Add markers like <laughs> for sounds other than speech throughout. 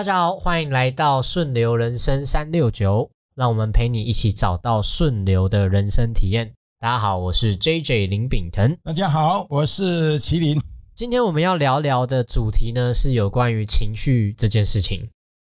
大家好，欢迎来到顺流人生三六九，让我们陪你一起找到顺流的人生体验。大家好，我是 J J 林炳腾。大家好，我是麒麟。今天我们要聊聊的主题呢，是有关于情绪这件事情。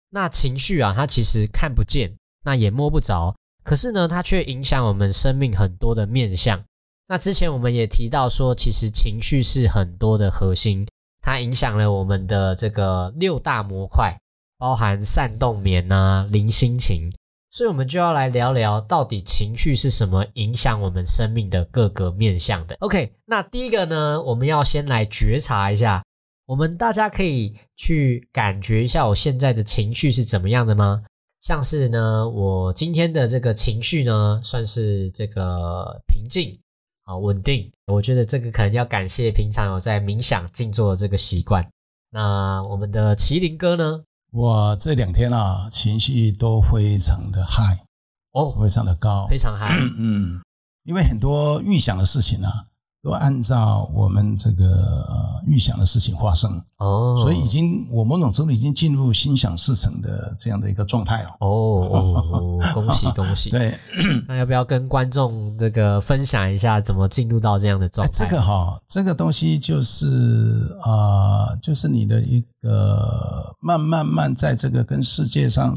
那情绪啊，它其实看不见，那也摸不着，可是呢，它却影响我们生命很多的面向。那之前我们也提到说，其实情绪是很多的核心，它影响了我们的这个六大模块。包含善动眠啊、零心情，所以我们就要来聊聊，到底情绪是什么影响我们生命的各个面向的。OK，那第一个呢，我们要先来觉察一下，我们大家可以去感觉一下我现在的情绪是怎么样的吗？像是呢，我今天的这个情绪呢，算是这个平静啊、稳定。我觉得这个可能要感谢平常有在冥想、静坐的这个习惯。那我们的麒麟哥呢？我这两天啊，情绪都非常的嗨哦，非常的高，非常嗨。嗯，因为很多预想的事情啊，都按照我们这个预想的事情发生哦，所以已经我某种程度已经进入心想事成的这样的一个状态哦。哦，恭喜 <laughs> 恭喜！对，<clears throat> 那要不要跟观众这个分享一下，怎么进入到这样的状态？这个哈，这个东西就是啊，就是你的一个慢慢慢在这个跟世界上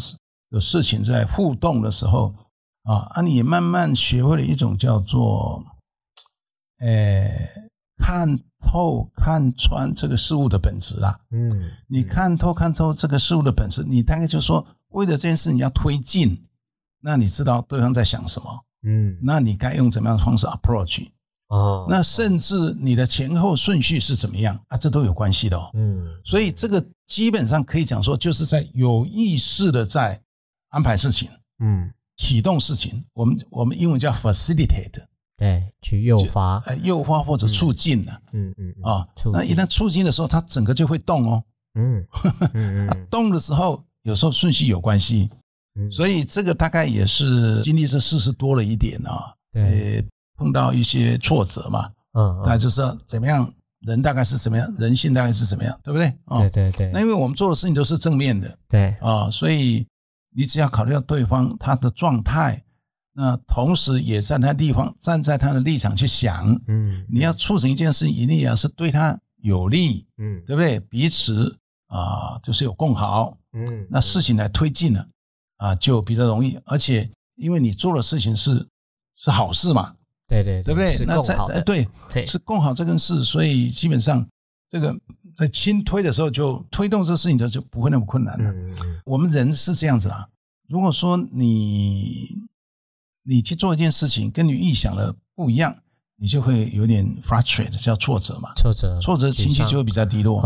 的事情在互动的时候啊，啊，你慢慢学会了一种叫做。诶，看透、看穿这个事物的本质啦。嗯，你看透、看透这个事物的本质，你大概就说，为了这件事你要推进，那你知道对方在想什么？嗯，那你该用怎么样的方式 approach？哦，那甚至你的前后顺序是怎么样啊？这都有关系的哦。嗯，所以这个基本上可以讲说，就是在有意识的在安排事情，嗯，启动事情。我们我们英文叫 facilitate。对，去诱发，呃，诱发或者促进的，嗯嗯啊，那一旦促进的时候，它整个就会动哦，嗯，<laughs> 动的时候有时候顺序有关系，所以这个大概也是经历这事事多了一点啊，呃，碰到一些挫折嘛，嗯，大家就知道怎么样，人大概是什么样，人性大概是什么样，对不对？对对对，那因为我们做的事情都是正面的，对。啊，所以你只要考虑到对方他的状态。那同时也在他地方站在他的立场去想，嗯，你要促成一件事，一定要是对他有利，嗯，对不对？彼此啊，就是有共好，嗯，那事情来推进了，啊，就比较容易。而且因为你做的事情是是好事嘛，对对对不对？那在呃对，是共好这件事，所以基本上这个在轻推的时候就推动这事情的就不会那么困难了。我们人是这样子啊，如果说你。你去做一件事情，跟你预想的不一样，你就会有点 frustrated，叫挫折嘛。挫折，挫折情绪就会比较低落。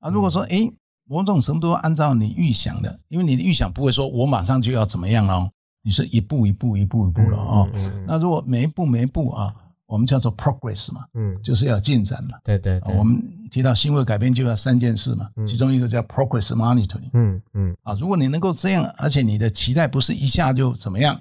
啊，如果说哎，某种程度按照你预想的，因为你的预想不会说我马上就要怎么样哦，你是一步一步一步一步了哦。那如果每一步每一步啊，我们叫做 progress 嘛，嗯，就是要进展嘛。对对，我们提到行为改变就要三件事嘛，其中一个叫 progress monitoring。嗯嗯，啊，如果你能够这样，而且你的期待不是一下就怎么样。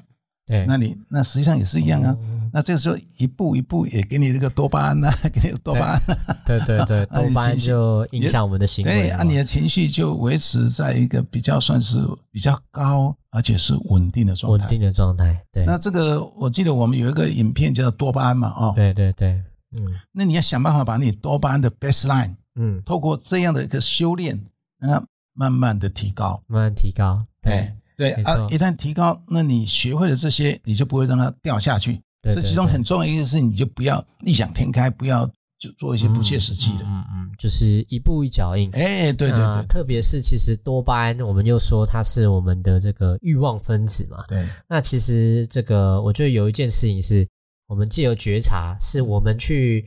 对，那你那实际上也是一样啊。那这个时候一步一步也给你这个多巴胺呐，给你多巴胺。对对对，<laughs> 多巴胺就影响我们的行为。对，啊，你的情绪就维持在一个比较算是比较高，而且是稳定的状态。稳定的状态。对。那这个我记得我们有一个影片叫多巴胺嘛，哦。对对对。嗯。那你要想办法把你多巴胺的 baseline，嗯，透过这样的一个修炼，那慢慢的提高，慢慢提高。对。对啊，一旦提高，那你学会了这些，你就不会让它掉下去。这其中很重要一个事，你就不要异想天开，不要就做一些不切实际的。嗯嗯，就是一步一脚印。哎，对对对，特别是其实多巴胺，我们又说它是我们的这个欲望分子嘛。对。那其实这个，我觉得有一件事情是，我们借由觉察，是我们去。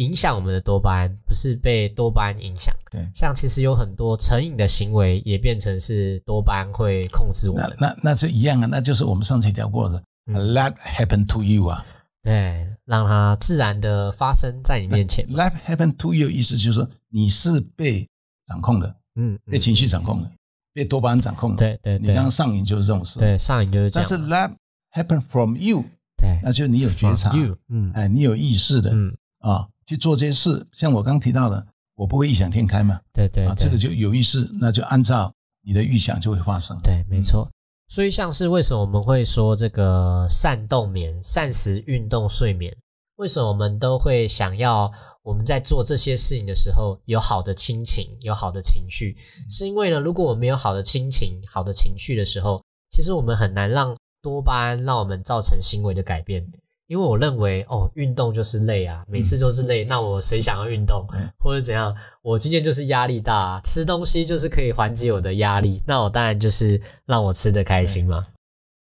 影响我们的多巴胺，不是被多巴胺影响。对，像其实有很多成瘾的行为，也变成是多巴胺会控制我们。那那那是一样啊，那就是我们上次聊过的，Let happen to you 啊。对，让它自然的发生在你面前。Let happen to you 意思就是说你是被掌控的，嗯，被情绪掌控的，被多巴胺掌控的。对对，你刚刚上瘾就是这种事。对，上瘾就是这样。但是 Let happen from you，对，那就是你有觉察，you,，嗯，哎，你有意识的，嗯啊。去做这些事，像我刚提到的，我不会异想天开嘛。对对，啊，这个就有意思，那就按照你的预想就会发生。对，没错。所以像是为什么我们会说这个善动眠、膳食、运动、睡眠，为什么我们都会想要我们在做这些事情的时候有好的亲情、有好的情绪？是因为呢，如果我们没有好的亲情、好的情绪的时候，其实我们很难让多巴胺让我们造成行为的改变。因为我认为，哦，运动就是累啊，每次都是累，那我谁想要运动，或者怎样？我今天就是压力大，吃东西就是可以缓解我的压力，那我当然就是让我吃的开心嘛。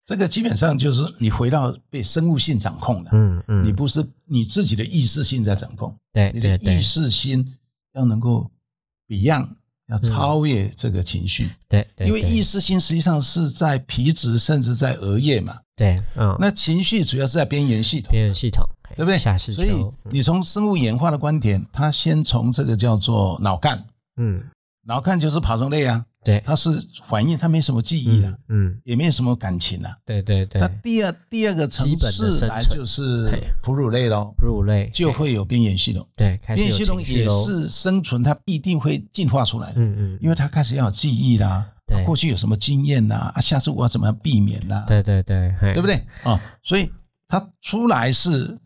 这个基本上就是你回到被生物性掌控的，嗯嗯，你不是你自己的意识性在掌控，对你的意识心要能够 beyond，要超越这个情绪，对因为意识心实际上是在皮质甚至在额叶嘛，对，嗯，那情绪主要是在边缘系统。边缘系统对不对？下视所以，你从生物演化的观点，它先从这个叫做脑干，嗯，脑干就是爬虫类啊，对，它是反应，它没什么记忆的，嗯，也没有什么感情啊。对对对。那，第二第二个层次来就是哺乳类咯，哺乳类就会有边缘系统，对边缘系统也是生存，它必定会进化出来的，嗯嗯，因为它开始要有记忆啦，对。过去有什么经验啦，啊，下次我要怎么样避免啦，对对对，对对不？对？啊，所以它出来是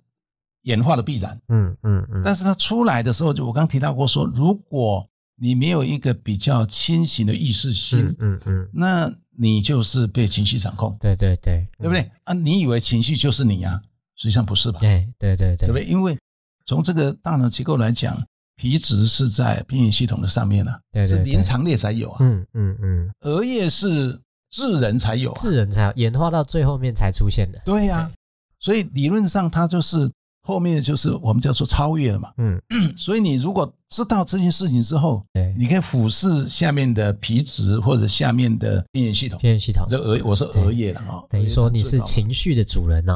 演化的必然。嗯嗯嗯，但是它出来的时候，就我刚提到过说，如果你没有一个比较清醒的意识心，嗯嗯嗯，那你就是被情绪掌控，对对对，对不对？啊，你以为情绪就是你啊？实际上不是吧？对对对对，对不对？因为从这个大脑结构来讲，皮质是在边缘系统的上面啊，对对对。是临床列才有啊，嗯嗯嗯，额叶是智人才有啊，智人才演化到最后面才出现的，对呀、所以理论上它就是后面就是我们叫做超越了嘛。嗯，<clears throat> 所以你如果知道这件事情之后，对，你可以俯视下面的皮质或者下面的边缘系统，边缘系统，这额我是额叶了啊，等于说你是情绪的主人呐，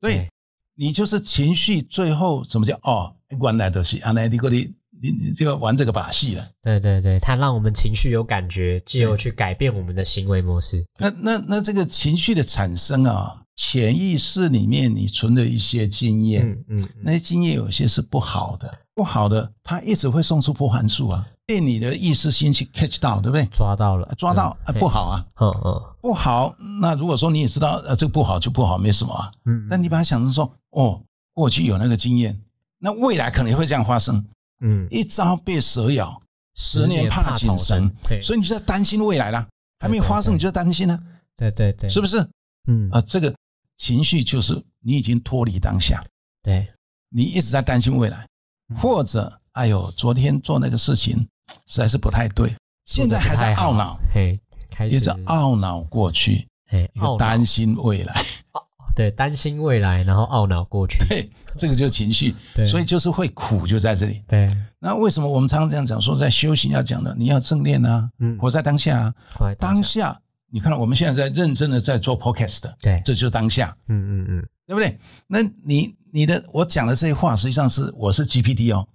对，你就是情绪最后怎么叫哦，原来的是啊，那你过你你你就要玩这个把戏了。对对对，它让我们情绪有感觉，借由去改变我们的行为模式。那那那这个情绪的产生啊，潜意识里面你存的一些经验，嗯嗯嗯，那些经验有些是不好的，不好的它一直会送出波函数啊，被你的意识心去 catch 到，对不对？抓到了，抓到不，好啊，嗯嗯不好。那如果说你也知道，呃，这个不好就不好，没什么啊。嗯，但你把它想成说，哦，过去有那个经验，那未来可能会这样发生。嗯，一朝被蛇咬，十年怕井绳，对，所以你就在担心未来啦，还没有发生你就在担心呢，对对对，是不是？嗯啊，这个情绪就是你已经脱离当下，对，你一直在担心未来，嗯。或者哎呦，昨天做那个事情实在是不太对，现在还在懊恼，，嘿，开始一直懊恼过去，嘿，担心未来，<laughs> 对，担心未来，然后懊恼过去，对，这个就是情绪，<laughs> 对，所以就是会苦就在这里。对，那为什么我们常常这样讲说，在修行要讲的，你要正念啊，嗯，活在当下啊，当下，你看到我们现在在认真的在做 podcast，对，这就是当下，嗯嗯嗯，对不对？那你你的我讲的这些话，实际上是我是 GPT 哦，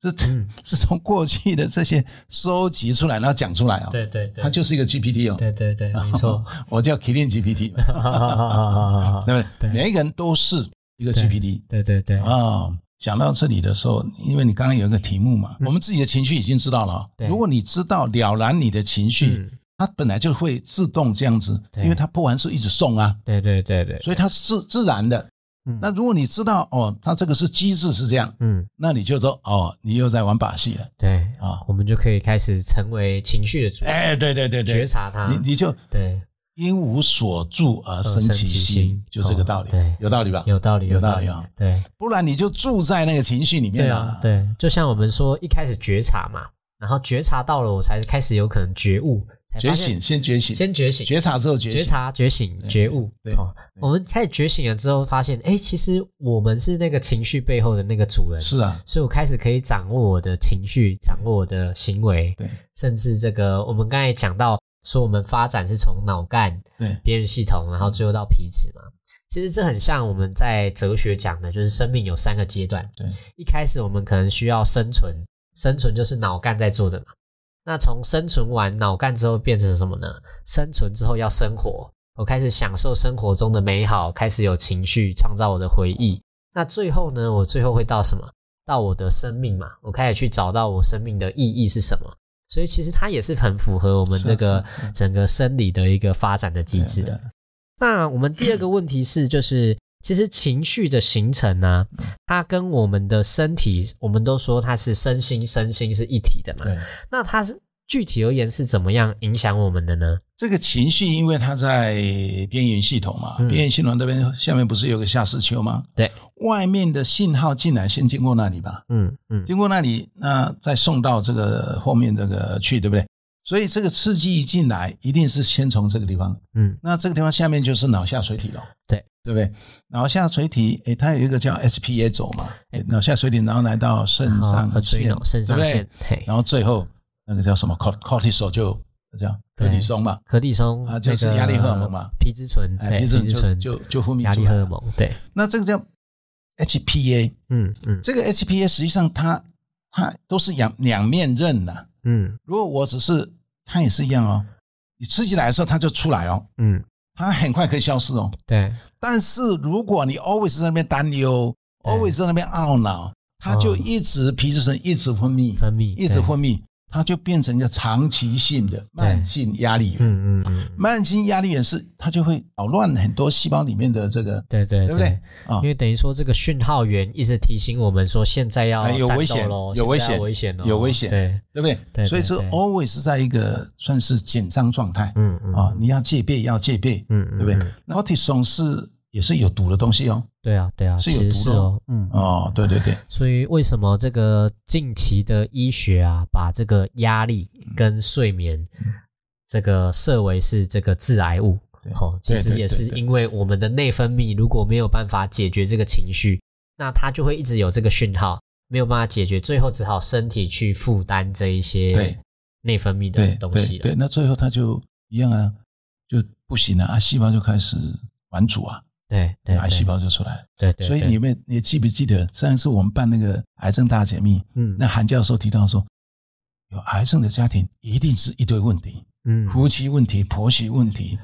这嗯。<laughs> 是从过去的这些收集出来，然后讲出来哦，对对对，它就是一个 GPT 哦，对对对，<laughs> 没错，我叫 Killing GPT，<laughs> 对不对？对。每一个人都是一个 GPT 对对对，啊。讲到这里的时候，因为你刚刚有一个题目嘛，我们自己的情绪已经知道了如果你知道了然你的情绪，嗯，它本来就会自动这样子，对。因为它不完是一直送啊，对对对对，所以它是自自然的。嗯。那如果你知道哦，它这个是机制是这样，嗯，那你就说哦，你又在玩把戏了。对，啊！我们就可以开始成为情绪的主人，哎，对对对对。觉，察它，你你就对，因无所住而生其心心，就这个道理。有道理吧？有道理，有道道理啊。对。不然你就住在那个情绪里面了对就像我们说一开始觉察嘛，然后觉察到了，我才开始有可能觉悟，才觉醒，先觉醒，先觉醒，觉察之后觉醒，觉察、觉醒、觉悟。对哦，我们开始觉醒了之后，发现，哎，其实我们是那个情绪背后的那个主人，是啊，所以我开始可以掌握我的情绪，掌握我的行为，对。甚至这个我们刚才讲到说，我们发展是从脑干、对。边缘系统，然后最后到皮质嘛。其实这很像我们在哲学讲的，就是生命有三个阶段。对，一开始我们可能需要生存，生存就是脑干在做的嘛。那从生存完脑干之后变成什么呢？生存之后要生活，我开始享受生活中的美好，开始有情绪，创造我的回忆。那最后呢？我最后会到什么？到我的生命嘛，我开始去找到我生命的意义是什么。所以其实它也是很符合我们这个整个生理的一个发展的机制的。那我们第二个问题是，就是其实情绪的形成呢、它跟我们的身体，我们都说它是身心身心是一体的嘛。对，那它是具体而言是怎么样影响我们的呢？这个情绪，因为它在边缘系统嘛，嗯。边缘系统这边下面不是有个下视丘吗？对，外面的信号进来，先经过那里吧，嗯嗯。经过那里，那再送到这个后面这个去，对不对？所以这个刺激一进来，一定是先从这个地方，嗯，那这个地方下面就是脑下垂体了，对对不对？脑下垂体，诶，它有一个叫 SPA 轴嘛，诶脑下垂体，然后来到肾上好腺，对不腺对，然后最后那个叫什么 cort cortisol 就这样，对可体松嘛，可地松啊就是那个压力荷尔蒙嘛皮质醇，哎，皮质醇就就就分泌压出来了。力荷尔蒙，对，那这个叫 HPA，嗯嗯这个 HPA 实际上它它都是两两面刃的。嗯如果我只是它也是一样哦，你刺激来的时候它就出来哦，嗯，它很快可以消失哦。对，但是如果你 always 在那边担忧，always 在那边懊恼，它就一直皮质醇一直分泌，分泌一直分泌，它就变成一个长期性的慢性压力源。嗯嗯嗯，慢性压力源是它就会扰乱很多细胞里面的这个，对对对不对？啊因？为等于说这个讯号源一直提醒我们说现在要哎有危险喽有危险危险哦，有危险对，对不对？对所以是 always 是在一个算是紧张状态嗯嗯啊，你要戒备，要戒备，嗯嗯，对不对嗯？那 cortisol 是也是有毒的东西哦。对啊对啊，是有毒的哦。是哦，嗯。哦，对对对，所以为什么这个近期的医学啊，把这个压力跟睡眠这个设为是这个致癌物？对。哦，其实也是因为我们的内分泌如果没有办法解决这个情绪，那它就会一直有这个讯号，没有办法解决，最后只好身体去负担这一些对。内分泌的东西了。对对，那最后它就一样啊，就不行了啊，细胞就开始顽主啊，对对，癌细胞就出来。对对，对所以你们你记不记得上一次我们办那个癌症大解密，嗯。那韩教授提到说，有癌症的家庭一定是一堆问题，嗯，夫妻问题、婆媳问题，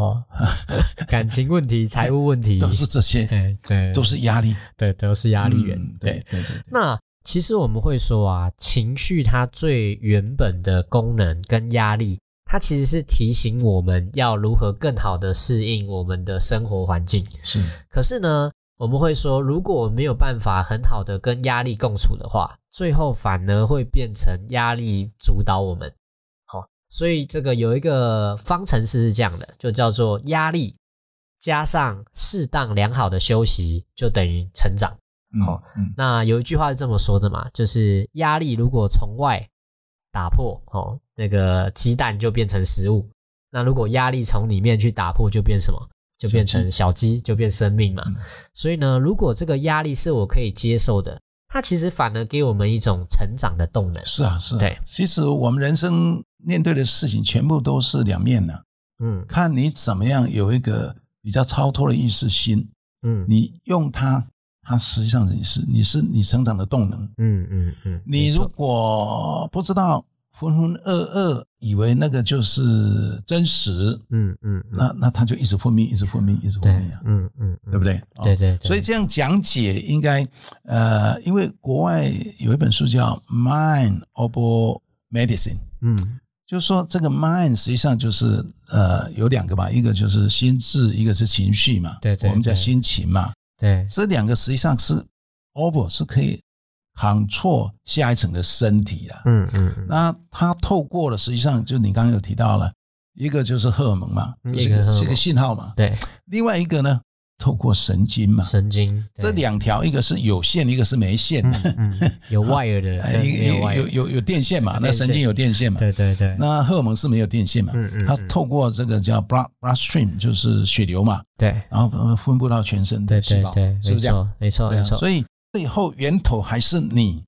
<laughs> 感情问题、财务问题。都是这些，哎对，都是压力，对都是压力源嗯。对。对，对对对，那其实我们会说啊，情绪它最原本的功能跟压力，它其实是提醒我们要如何更好的适应我们的生活环境。是可是呢，我们会说，如果我没有办法很好的跟压力共处的话，最后反而会变成压力主导我们。好，所以这个有一个方程式是这样的，就叫做压力加上适当良好的休息，就等于成长。嗯好嗯那有一句话是这么说的嘛，就是压力如果从外打破，哦，那个鸡蛋就变成食物；那如果压力从里面去打破，就变什么？就变成小鸡，就变生命嘛。嗯。所以呢，如果这个压力是我可以接受的，它其实反而给我们一种成长的动能。是啊是啊，对，其实我们人生面对的事情全部都是两面的，嗯。看你怎么样有一个比较超脱的意识心，嗯。你用它，它实际上你是你是你成长的动能。嗯嗯嗯，你如果不知道浑浑噩噩，以为那个就是真实，嗯嗯嗯。那那它就一直分泌，一直分泌，一直分对泌啊，嗯嗯嗯。对不对？哦对对对，所以这样讲解应该，呃，因为国外有一本书叫《Mind Over Medicine》，嗯。就是说这个 mind 实际上就是呃有两个吧，一个就是心智，一个是情绪嘛，对对我们叫心情嘛，对。这两个实际上是 OPPO 是可以 control 下一层的身体的。嗯嗯嗯。那它透过了，实际上就你刚刚有提到了，一个就是荷尔蒙嘛，一个是一个信号嘛，对。另外一个呢，透过神经嘛，神经这两条一个是有线，一个是没线。的，嗯嗯。<laughs> 有 wire 的，有有有电线嘛，那神经有电线嘛，对对对，那荷尔蒙是没有电线嘛，嗯嗯嗯。它透过这个叫 blood bloodstream，就是血流嘛，对。然后呃分布到全身对的细胞，对对，没是不是这样？错没错没错，所以最后源头还是你，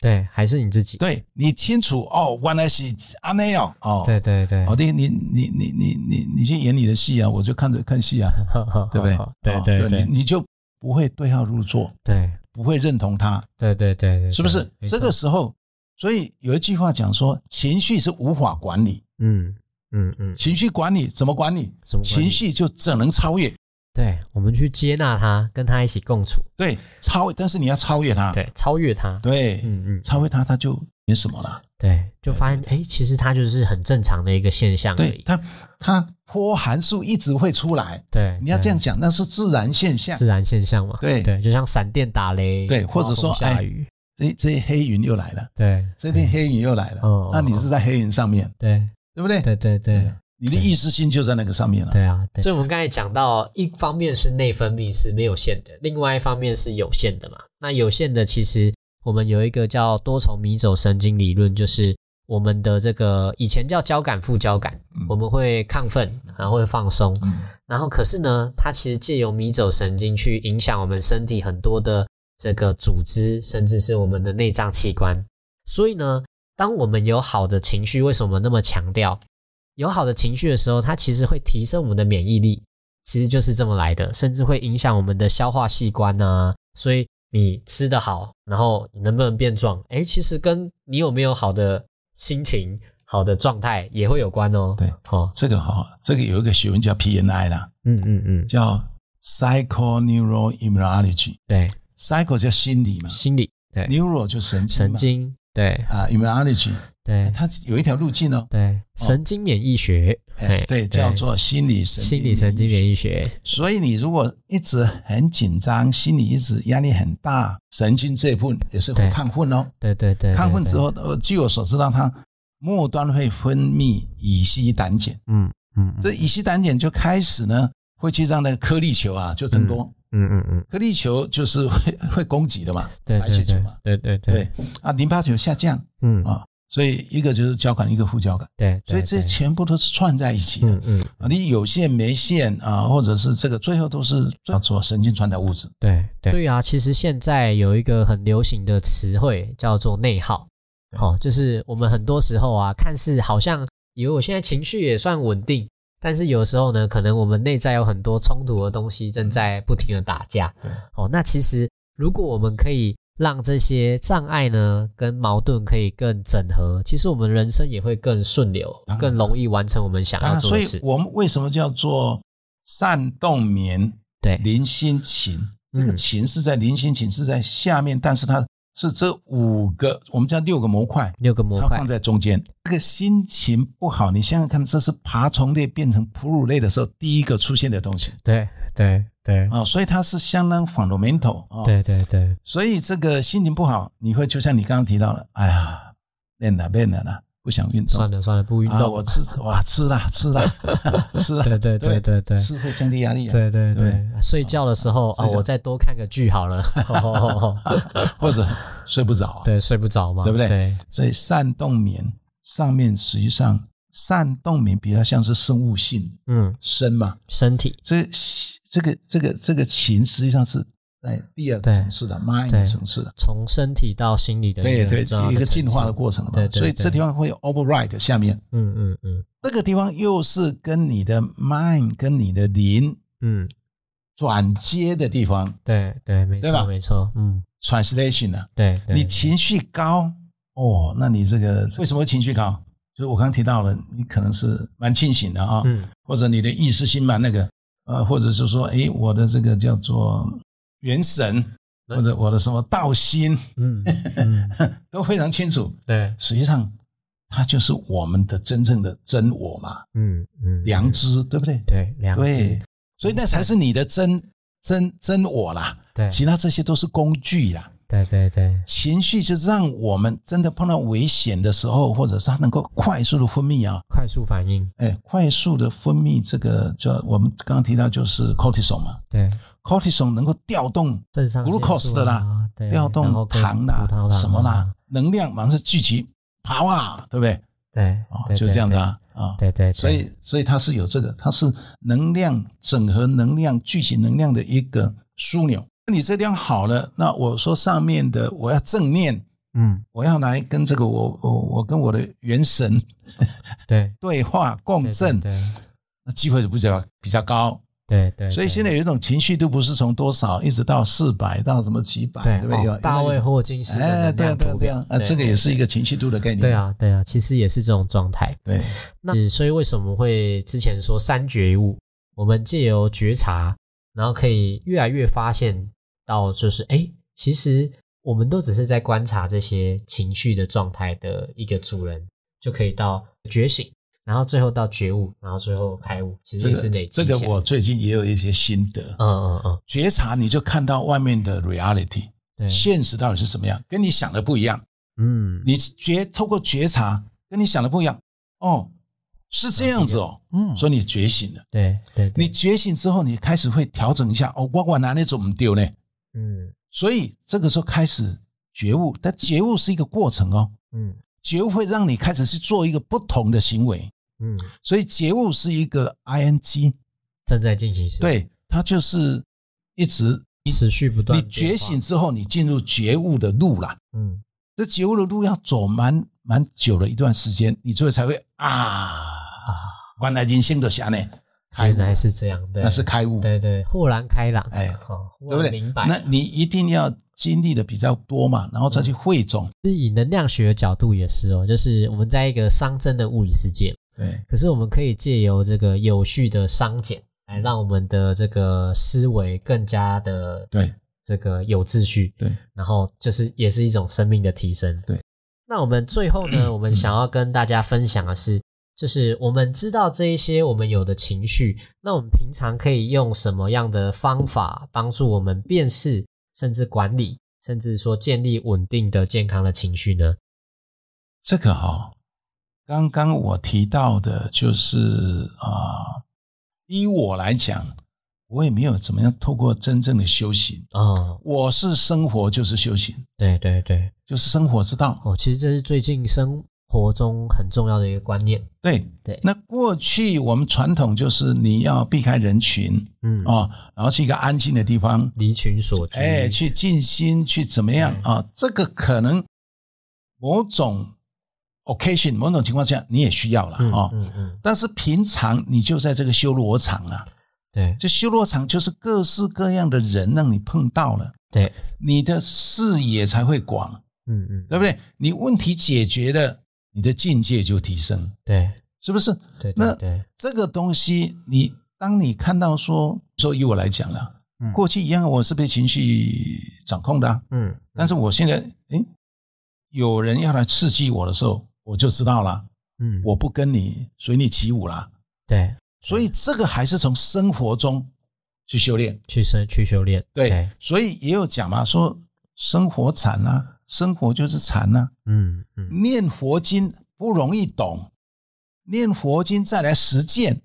对还是你自己，对你清楚哦，原来是阿内哦，哦，对对对，哦，你你你你你你你去演你的戏啊，我就看着看戏啊，<laughs> 对不对？<laughs> 对哦对对你你就不会对号入座，对。不会认同他，对对对对，是不是？这个时候，所以有一句话讲说，情绪是无法管理，嗯嗯嗯，情绪管理怎么管理？怎么管理？情绪就只能超越，对我们去接纳它，跟它一起共处，对，超，但是你要超越它，对，超越它，对，嗯嗯，超越它，它就没什么了。对，就发现哎，其实它就是很正常的一个现象而已。对它，它波函数一直会出来。对，你要这样讲，那是自然现象。自然现象嘛。对对，就像闪电打雷，对，或者说下雨，这这些黑云又来了。对，这片黑云又来了。哦，那你是在黑云上面。对，对不对？对对对，你的意识心就在那个上面了。对啊，所以我们刚才讲到，一方面是内分泌是没有限的，另外一方面是有限的嘛。那有限的其实。我们有一个叫多重迷走神经理论，就是我们的这个以前叫交感副交感，我们会亢奋，然后会放松，然后可是呢，它其实借由迷走神经去影响我们身体很多的这个组织，甚至是我们的内脏器官。所以呢，当我们有好的情绪，为什么那么强调有好的情绪的时候，它其实会提升我们的免疫力，其实就是这么来的，甚至会影响我们的消化器官啊。所以。你吃得好，然后你能不能变壮？哎，其实跟你有没有好的心情、好的状态也会有关哦。对，哦，这个好，这个有一个学问叫 PNI 啦，嗯嗯嗯，叫 Psycho Neural Immunology。对，Psycho 叫心理嘛，心理，对，Neural 就神经神经，对啊，Immunology。对，它有一条路径哦。对，神经免疫学，哎，对，叫做心理神心理神经免疫学。所以你如果一直很紧张，心理一直压力很大，神经这一部分也是会亢奋哦。对对对，亢奋之后，呃，据我所知道，它末端会分泌乙烯胆碱。嗯嗯，这乙烯胆碱就开始呢，会去让那个颗粒球啊就增多。嗯嗯嗯，颗粒球就是会 <laughs> 会供给的嘛，白血球嘛。对对对。对啊，淋巴球下降。嗯啊。所以一个就是交感，一个副交感。对，所以这全部都是串在一起的。嗯嗯，啊，你有线没线啊，或者是这个最后都是叫做神经传导物质。对对。对啊，其实现在有一个很流行的词汇叫做内耗。好，就是我们很多时候啊，看似好像以为我现在情绪也算稳定，但是有时候呢，可能我们内在有很多冲突的东西正在不停的打架。哦，那其实如果我们可以。让这些障碍呢跟矛盾可以更整合，其实我们人生也会更顺流，更容易完成我们想要做的事。所以，我们为什么叫做善动眠？对，临心情，这个情是在临心情是在下面，但是它是这五个，我们叫六个模块，六个模块放在中间。这个心情不好，你想想看，这是爬虫类变成哺乳类的时候第一个出现的东西。对对。对啊，所以它是相当 fundamental 啊。对对对，所以这个心情不好，你会就像你刚刚提到了，哎呀，练了练了啦，不想运动。算了算了，不运动。我吃哇，吃了吃了 <laughs> 吃了。对对对对对，吃会降低压力。对对对，睡觉的时候啊，我再多看个剧好了。<laughs> 或者睡不着。对，睡不着嘛，对不对？对。所以善动眠上面实际上。善动眠比较像是生物性，嗯，身嘛，身体。这这个这个这个情实际上是在第二个层次的 mind 层次的，从身体到心理的对对一个进化的过程嘛。对对。所以这地方会有 override 下面，嗯嗯嗯，这个地方又是跟你的 mind 跟你的灵，嗯，转接的地方。对对，没错没错，嗯，translation 呢？对，你情绪高哦，那你这个为什么情绪高？就我刚刚提到了，你可能是蛮清醒的啊，嗯，或者你的意识心蛮那个，呃，或者是说，哎，我的这个叫做元神，或者我的什么道心，嗯，<laughs> 都非常清楚。对，实际上它就是我们的真正的真我嘛，嗯嗯，良知，对不对？对，良知。对，所以那才是你的真真真我啦。对，其他这些都是工具呀。对对对，情绪就让我们真的碰到危险的时候，或者是它能够快速的分泌啊，快速反应，哎，快速的分泌这个叫我们刚刚提到就是 cortisol 嘛，对，cortisol 能够调动 glucose 的啦，调动糖啦，什么啦，能量马上聚集跑啊，对不对？对，就这样子啊，啊，对对，所以所以它是有这个，它是能量整合能量聚集能量的一个枢纽。你这样好了，那我说上面的我要正念，嗯，我要来跟这个我我我跟我的元神 <laughs> 对对话共振，对，那机会就比较比较高，对对。所以现在有一种情绪都不是从多少一直到四百到什么几百，对不对？大卫霍金斯哎，对对对啊，这个也是一个情绪度的概念。对啊对啊，其实也是这种状态。对，那所以为什么会之前说三觉悟？我们借由觉察，然后可以越来越发现。到就是哎，其实我们都只是在观察这些情绪的状态的一个主人，就可以到觉醒，然后最后到觉悟，然后最后开悟，其实这个也是累积这个我最近也有一些心得。嗯嗯嗯，觉察你就看到外面的 reality，对，现实到底是什么样，跟你想的不一样。嗯你觉透过觉察，跟你想的不一样。哦，是这样子哦，嗯，所以你觉醒了。对对，对你觉醒之后，你开始会调整一下。哦，我我哪里怎么丢呢？嗯。所以这个时候开始觉悟，但觉悟是一个过程哦。嗯。觉悟会让你开始去做一个不同的行为，嗯，所以觉悟是一个 ing，正在进行时，，对，它就是一直持续不断你，觉醒之后，你进入觉悟的路啦。嗯。这觉悟的路要走蛮蛮久的一段时间，你最后才会啊，啊，原来人生的下呢，原来是这样，对，那是开悟，对对，豁然开朗，哎好，忽对不对？然明白，那你一定要经历的比较多嘛，然后再去汇总。是以能量学的角度也是哦，就是我们在一个熵增的物理世界，对，可是我们可以借由这个有序的熵减，来让我们的这个思维更加的对，这个有秩序，对，然后就是也是一种生命的提升。对，那我们最后呢，我们想要跟大家分享的是，就是我们知道这一些我们有的情绪，那我们平常可以用什么样的方法帮助我们辨识，甚至管理，甚至说建立稳定的健康的情绪呢？这个哈、刚刚我提到的就是啊、依我来讲，我也没有怎么样透过真正的修行，哦，我是生活就是修行，对对对，就是生活之道。哦，其实这是最近生活中很重要的一个观念。对对那过去我们传统就是你要避开人群嗯，啊、然后去一个安静的地方，离群所居，哎，去静心，去怎么样啊？这个可能某种 occasion 某种情况下你也需要了嗯啊。嗯嗯，但是平常你就在这个修罗场啊，对这修罗场就是各式各样的人让你碰到了，对，你的视野才会广，嗯嗯，对不对？你问题解决了，你的境界就提升，对是不是？对对那对，这个东西，你当你看到说，说以我来讲了，嗯过去一样，我是被情绪掌控的、啊，嗯，但是我现在，诶，有人要来刺激我的时候，我就知道了，嗯，我不跟你随你起舞啦。对所以这个还是从生活中去修炼。去生去修炼，对，所以也有讲嘛，说生活禅啊，生活就是禅啊。嗯嗯念佛经不容易懂，念佛经再来实践，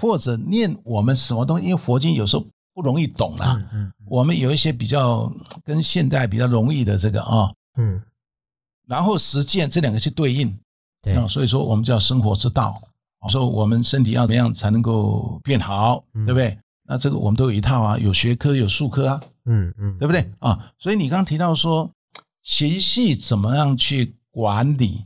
或者念我们什么东西，因为佛经有时候不容易懂啦。嗯嗯我们有一些比较跟现代比较容易的这个啊、嗯，然后实践这两个去对应，对啊，所以说我们叫生活之道。说我们身体要怎么样才能够变好，嗯对不对？那这个我们都有一套啊，有学科有术科啊，嗯嗯，对不对啊？所以你刚刚提到说情绪怎么样去管理，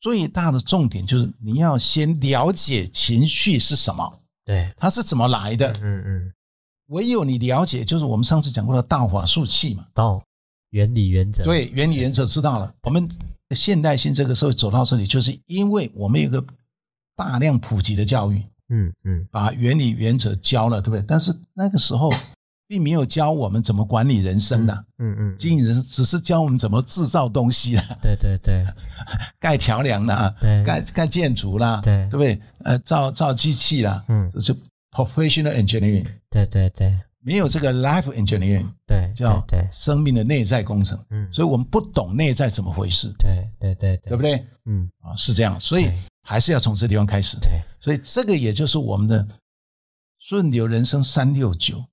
最大的重点就是你要先了解情绪是什么，对，它是怎么来的。嗯嗯，唯有你了解，就是我们上次讲过的道法术器嘛。道原理原则，对，原理原则知道了。我们现代性这个社会走到这里，就是因为我们有一个大量普及的教育，嗯嗯把原理原则教了，对不对？但是那个时候并没有教我们怎么管理人生的，嗯嗯，经营人生只是教我们怎么制造东西啊，对对对。<laughs> 盖桥梁啦，对。盖盖建筑啦，对。对不对？呃，造造机器啦，嗯。这是 professional engineering，对对对。没有这个 life engineering，对，叫对，生命的内在工程。嗯，所以我们不懂内在怎么回事，对对对对。不？对？嗯，啊，是这样，所以还是要从这地方开始。对，所以这个也就是我们的顺流人生三六九，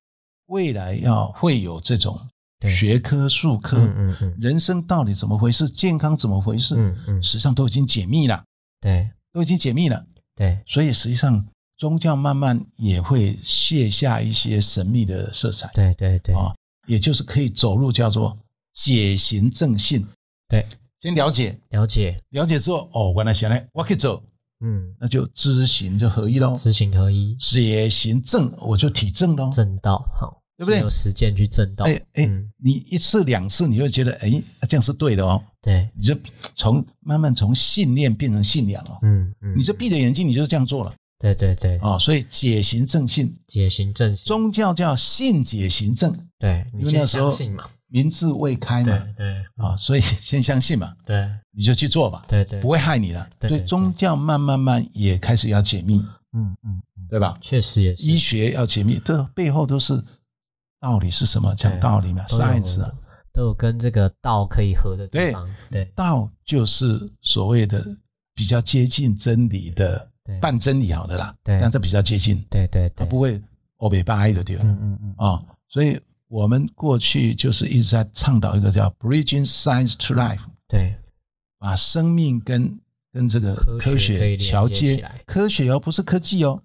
未来要会有这种对。学科、术科，嗯嗯嗯。人生到底怎么回事，健康怎么回事，嗯嗯，实际上都已经解密了，对。都已经解密了。对。所以实际上宗教慢慢也会卸下一些神秘的色彩。对对对。啊，也就是可以走入叫做解行正信。对，先了解，了解，了解之后，哦，原来想来我可以走，嗯，那就知行就合一喽。知行合一，解行正，我就体正喽。正道好，对不对有实践去正道，哎哎嗯，你一次两次，你会觉得哎，这样是对的哦。对，你就从慢慢从信念变成信仰哦。嗯嗯，你就闭着眼睛，你就这样做了。对对对，哦，所以解行正信，解行正信，宗教叫信解行正，对，因为那时候相信嘛，民智未开嘛，对啊，所以先相信嘛，对。你就去做吧，对对，不会害你的。对以宗教慢慢慢也开始要解密，嗯嗯嗯，对吧？确实也是。医学要解密，这背后都是道理是什么？讲道理嘛，science 啊，都有跟这个道可以合的地对方，对道就是所谓的比较接近真理的对半真理，好的啦，对。但这比较接近，对对对，它不会欧北八的对吧？嗯嗯嗯，啊，所以我们过去就是一直在倡导一个叫 bridging science to life，对。把生命跟跟这个科科学桥接。科学哦，不是科技哦，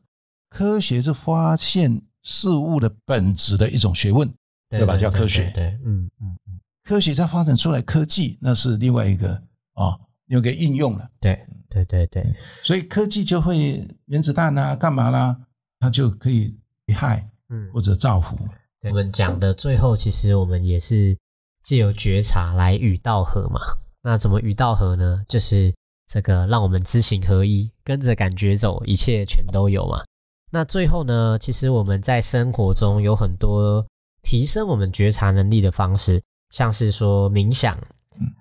科学是发现事物的本质的一种学问，对吧？叫科学。对，对嗯嗯嗯，科学再发展出来科技，那是另外一个啊，有个应用了，对对对对，所以科技就会原子弹啊，干嘛啦，它就可以危害嗯，或者造福，我们讲的最后，其实我们也是借由觉察来与道合嘛。那怎么与道合呢？就是这个让我们知行合一，跟着感觉走，一切全都有嘛。那最后呢，其实我们在生活中有很多提升我们觉察能力的方式，像是说冥想、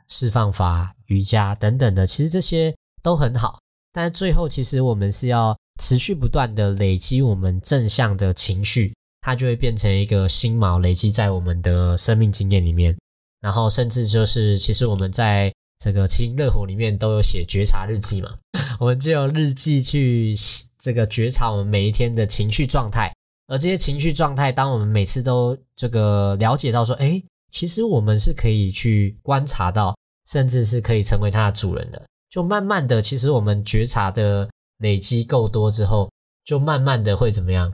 释放法、瑜伽等等的，其实这些都很好。但最后，其实我们是要持续不断的累积我们正向的情绪，它就会变成一个心锚，累积在我们的生命经验里面。然后甚至就是，其实我们在这个《七热火》里面都有写觉察日记嘛，<laughs> 我们就用日记去这个觉察我们每一天的情绪状态。而这些情绪状态，当我们每次都这个了解到说，哎，其实我们是可以去观察到，甚至是可以成为它的主人的。就慢慢的，其实我们觉察的累积够多之后，就慢慢的会怎么样？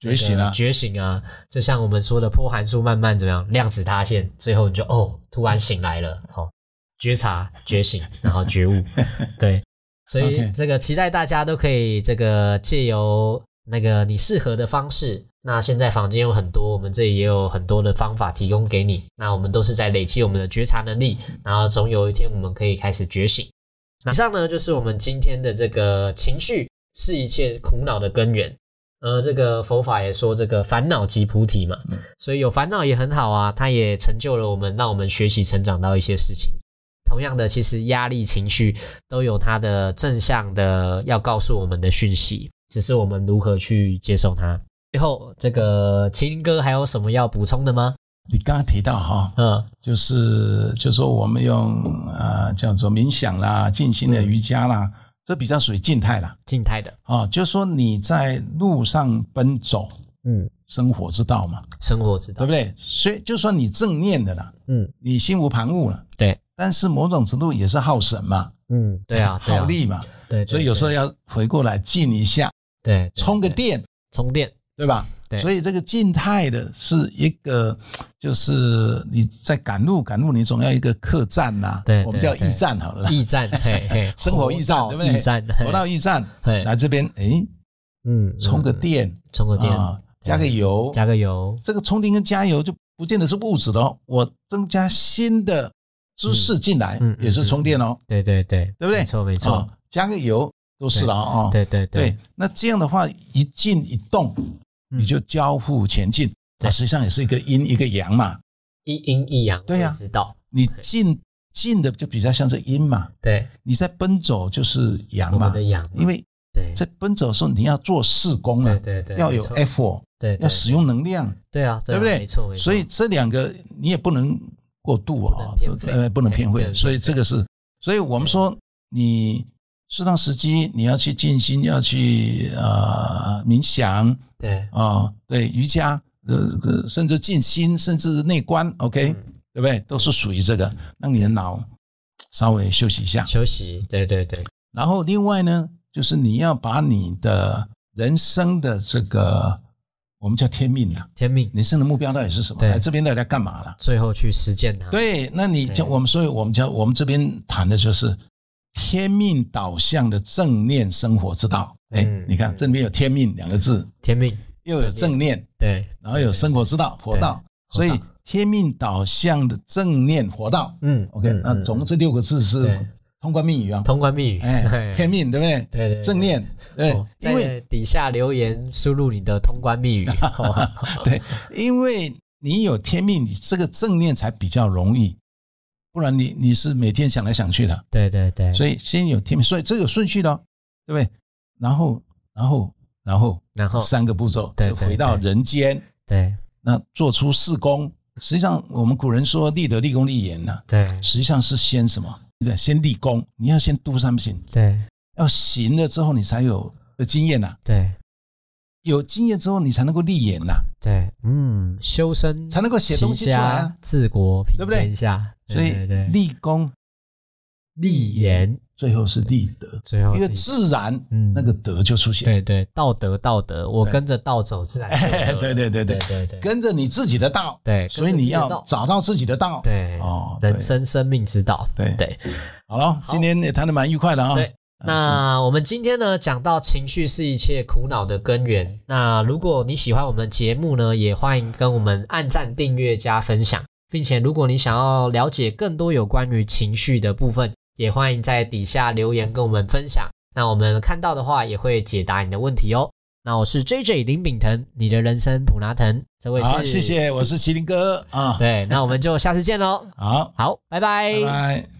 觉醒啊那个觉醒啊！就像我们说的，波函数慢慢怎么样，量子塌陷，最后你就哦，突然醒来了，好、觉察、觉醒，然后觉悟，<laughs> 对，所以这个期待大家都可以这个借由那个你适合的方式。那现在房间有很多，我们这里也有很多的方法提供给你。那我们都是在累积我们的觉察能力，然后总有一天我们可以开始觉醒。以上呢就是我们今天的这个情绪是一切苦恼的根源。呃，这个佛法也说这个烦恼即菩提嘛，所以有烦恼也很好啊，它也成就了我们，让我们学习成长到一些事情。同样的，其实压力情绪都有它的正向的要告诉我们的讯息，只是我们如何去接受它。最后，这个麒麟哥还有什么要补充的吗？你刚刚提到哈，嗯，就是就说我们用呃叫做冥想啦、静心的瑜伽啦，这比较属于静态啦。静态的，啊，就说你在路上奔走，嗯，生活之道嘛，生活之道。对，不对？所以就说你正念的啦，嗯，你心无旁骛了，对，但是某种程度也是耗神嘛，嗯，对啊，<laughs> 对力嘛，对，对所以有时候要回过来静一下，对充个电，充电，对吧？对。所以这个静态的是一个，<tsk> 就是你在赶路，赶路你总要一个客栈呐、对我们叫驿站好了，驿站，<laughs> 嘿嘿，生活驿站对不对？驿站，活到驿站嘿，来这边，哎，嗯，充个嗯，电，充个电，啊，加个油，加个油，这个充电跟加油就不见得是物质的哦，我增加新的知识进来嗯嗯嗯也是充电哦，对对对，对不对？没错没错。哦，，加个油都是了哦。对对对，那这样的话一静一动，嗯你就交互前进，对。它实际上也是一个阴一个阳嘛。一阴一阳，对呀我知道，你进进的就比较像是阴嘛，对，你在奔走就是阳嘛的，阳嘛，因为对。在奔走的时候你要做事工啊，对对对，要有 effort，对，对要使用能量，对啊，对不对没错没？错，所以这两个你也不能过度啊呃，不能偏废，所以这个是，所以我们说你适当时机你要去静心，要去呃冥想对。啊，对瑜伽，呃，呃甚至静心，甚至内观，OK，嗯。对不对？都是属于这个，让你的脑稍微休息一下。休息，对对对，然后另外呢，就是你要把你的人生的这个我们叫天命啊，天命，人生的目标到底是什么？对。来这边到底在干嘛了？最后去实践它，对，那你就我们所以我们叫我们这边谈的就是天命导向的正念生活之道。哎嗯，你看这里面有天命两个字，天命，又有正念，对，然后有生活之道、佛道，所以天命导向的正念活道。嗯 OK，那总共这六个字是通关密语啊，通关密语，哎，<laughs> 天命对不对？对对，正念对，因为底下留言输入你的通关密语，<laughs> 对，因为你有天命，你这个正念才比较容易，不然你你是每天想来想去的，对对对，所以先有天命，所以这有顺序的，对不对？然后然后然后然后。三个步骤，对，回到人间，对，那做出四功。实际上，我们古人说立德、立功、立言呢，对，实际上是先什么？对，先立功，你要先度三行，对，要行了之后，你才有的经验呐，对，有经验之后，你才能够立言呐，对，嗯，修身才能够写东西出来啊，治国平天下，所以立功、立言。最后是立德，最后因为自然，嗯，那个德就出现。对对，道德道德，我跟着道走，自然。对对对对。对对，跟着你自己的道。对，所以你要找到自己的道。对哦，人生生命之道。对。对，好了，今天也谈的蛮愉快的啊。对，那我们今天呢，讲到情绪是一切苦恼的根源。那如果你喜欢我们的节目呢，也欢迎跟我们按赞、订阅、加分享，并且如果你想要了解更多有关于情绪的部分。也欢迎在底下留言跟我们分享，那我们看到的话也会解答你的问题哦。那我是 J J 林炳腾，你的人生普拿腾，这位是，谢谢，我是麒麟哥啊。对，那我们就下次见喽。好，好，拜拜，拜拜。